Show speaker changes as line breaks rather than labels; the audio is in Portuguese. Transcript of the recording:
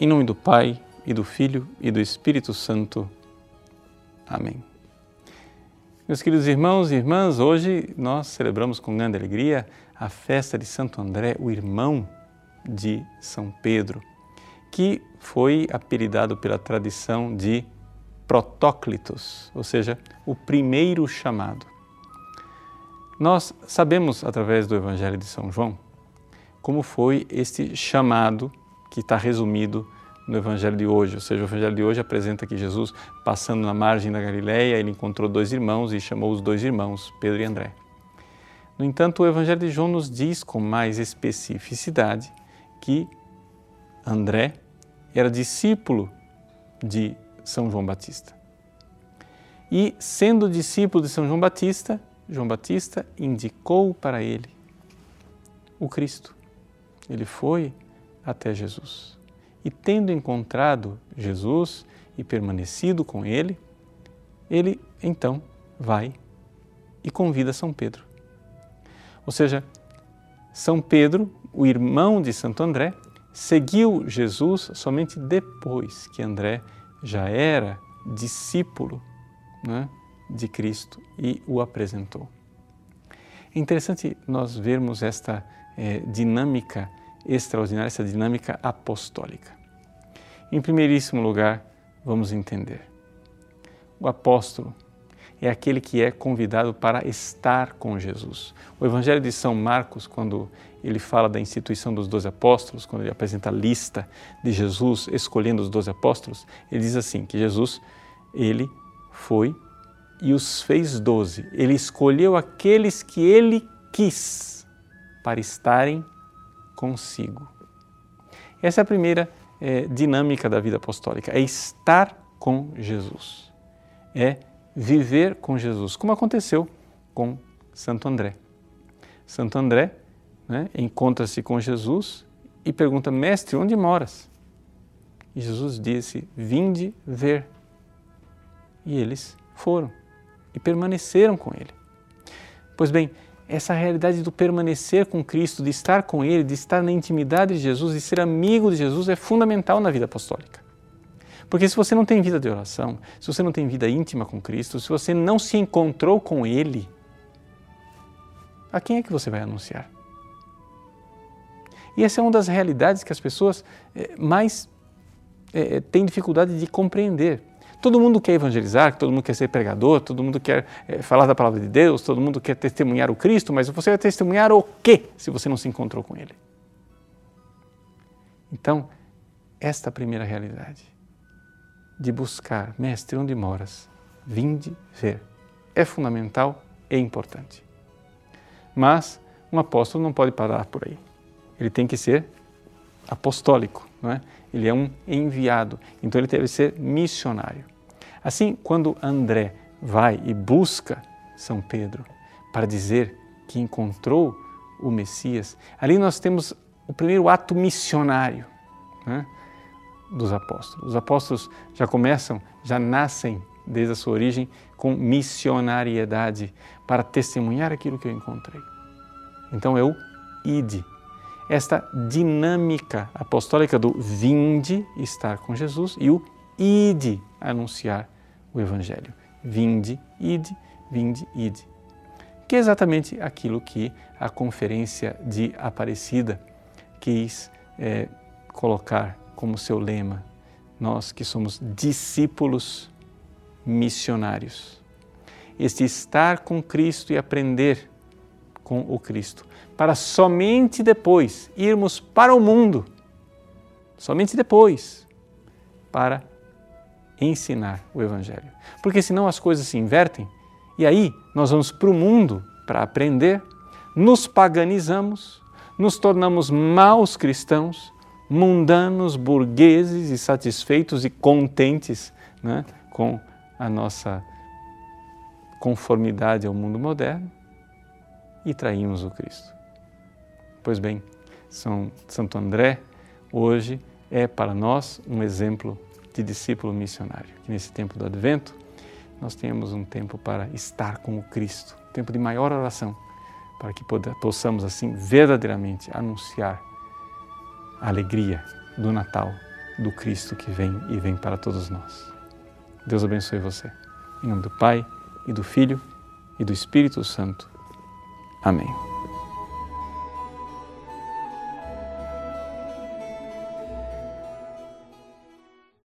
Em nome do Pai, e do Filho, e do Espírito Santo. Amém. Meus queridos irmãos e irmãs, hoje nós celebramos com grande alegria a festa de Santo André, o irmão de São Pedro, que foi apelidado pela tradição de Protóclitos, ou seja, o primeiro chamado. Nós sabemos através do Evangelho de São João como foi este chamado que está resumido no Evangelho de hoje. Ou seja, o Evangelho de hoje apresenta que Jesus, passando na margem da Galileia, ele encontrou dois irmãos e chamou os dois irmãos, Pedro e André. No entanto, o Evangelho de João nos diz com mais especificidade que André era discípulo de São João Batista. E, sendo discípulo de São João Batista, João Batista indicou para ele o Cristo. Ele foi até Jesus. E tendo encontrado Jesus e permanecido com ele, ele então vai e convida São Pedro. Ou seja, São Pedro, o irmão de Santo André, seguiu Jesus somente depois que André já era discípulo né, de Cristo e o apresentou. É interessante nós vermos esta é, dinâmica extraordinária, essa dinâmica apostólica. Em primeiríssimo lugar, vamos entender. O apóstolo é aquele que é convidado para estar com Jesus. O Evangelho de São Marcos, quando ele fala da instituição dos doze apóstolos, quando ele apresenta a lista de Jesus escolhendo os doze apóstolos, ele diz assim, que Jesus, ele foi e os fez doze. Ele escolheu aqueles que ele quis para estarem consigo. Essa é a primeira é, dinâmica da vida apostólica, é estar com Jesus, é viver com Jesus, como aconteceu com Santo André. Santo André né, encontra-se com Jesus e pergunta: Mestre, onde moras? E Jesus disse: Vinde ver. E eles foram e permaneceram com ele. Pois bem, essa realidade do permanecer com Cristo, de estar com Ele, de estar na intimidade de Jesus, de ser amigo de Jesus é fundamental na vida apostólica. Porque se você não tem vida de oração, se você não tem vida íntima com Cristo, se você não se encontrou com Ele, a quem é que você vai anunciar? E essa é uma das realidades que as pessoas eh, mais é, têm dificuldade de compreender. Todo mundo quer evangelizar, todo mundo quer ser pregador, todo mundo quer é, falar da palavra de Deus, todo mundo quer testemunhar o Cristo, mas você vai testemunhar o quê se você não se encontrou com Ele? Então, esta primeira realidade de buscar, mestre, onde moras, vinde ver, é fundamental e importante. Mas um apóstolo não pode parar por aí. Ele tem que ser apostólico, não é? Ele é um enviado, então ele deve ser missionário. Assim, quando André vai e busca São Pedro para dizer que encontrou o Messias, ali nós temos o primeiro ato missionário né, dos apóstolos. Os apóstolos já começam, já nascem desde a sua origem com missionariedade para testemunhar aquilo que eu encontrei. Então eu ide. Esta dinâmica apostólica do vinde estar com Jesus e o ide anunciar o Evangelho. Vinde, ide, vinde, ide. Que é exatamente aquilo que a Conferência de Aparecida quis é, colocar como seu lema. Nós que somos discípulos missionários. Este estar com Cristo e aprender com o Cristo, para somente depois irmos para o mundo, somente depois, para ensinar o Evangelho. Porque senão as coisas se invertem e aí nós vamos para o mundo para aprender, nos paganizamos, nos tornamos maus cristãos, mundanos, burgueses e satisfeitos e contentes né, com a nossa conformidade ao mundo moderno e traímos o Cristo. Pois bem, São Santo André hoje é para nós um exemplo de discípulo missionário. Que nesse tempo do advento nós tenhamos um tempo para estar com o Cristo, um tempo de maior oração, para que possamos assim verdadeiramente anunciar a alegria do Natal do Cristo que vem e vem para todos nós. Deus abençoe você. Em nome do Pai, e do Filho, e do Espírito Santo. Amém.